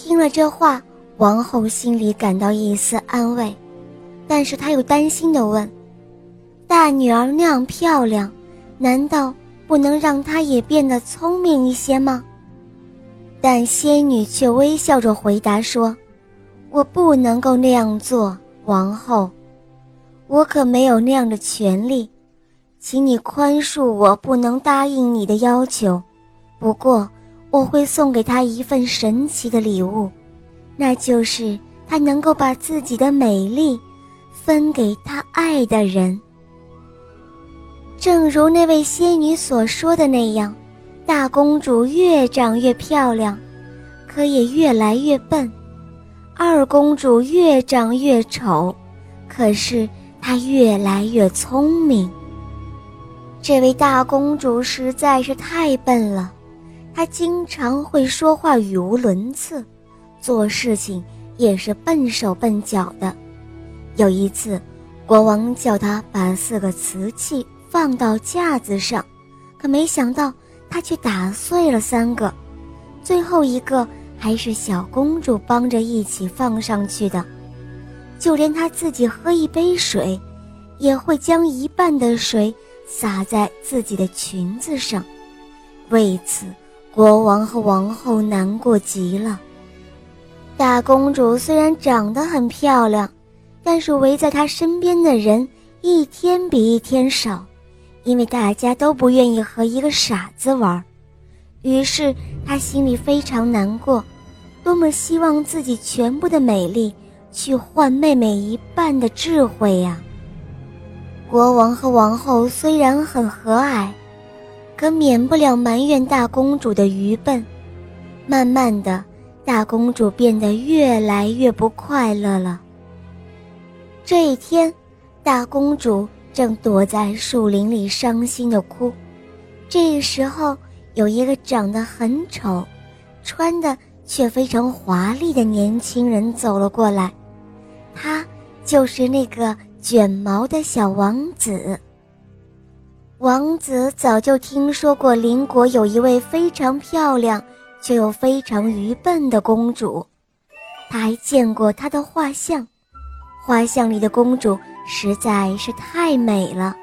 听了这话，王后心里感到一丝安慰，但是她又担心地问：“大女儿那样漂亮，难道不能让她也变得聪明一些吗？”但仙女却微笑着回答说：“我不能够那样做，王后，我可没有那样的权利，请你宽恕我不能答应你的要求。不过，我会送给她一份神奇的礼物，那就是她能够把自己的美丽分给她爱的人。正如那位仙女所说的那样。”大公主越长越漂亮，可也越来越笨；二公主越长越丑，可是她越来越聪明。这位大公主实在是太笨了，他经常会说话语无伦次，做事情也是笨手笨脚的。有一次，国王叫他把四个瓷器放到架子上，可没想到。他却打碎了三个，最后一个还是小公主帮着一起放上去的。就连他自己喝一杯水，也会将一半的水洒在自己的裙子上。为此，国王和王后难过极了。大公主虽然长得很漂亮，但是围在她身边的人一天比一天少。因为大家都不愿意和一个傻子玩，于是他心里非常难过，多么希望自己全部的美丽去换妹妹一半的智慧呀！国王和王后虽然很和蔼，可免不了埋怨大公主的愚笨。慢慢的，大公主变得越来越不快乐了。这一天，大公主。正躲在树林里伤心的哭，这时候有一个长得很丑、穿的却非常华丽的年轻人走了过来，他就是那个卷毛的小王子。王子早就听说过邻国有一位非常漂亮却又非常愚笨的公主，他还见过她的画像，画像里的公主。实在是太美了。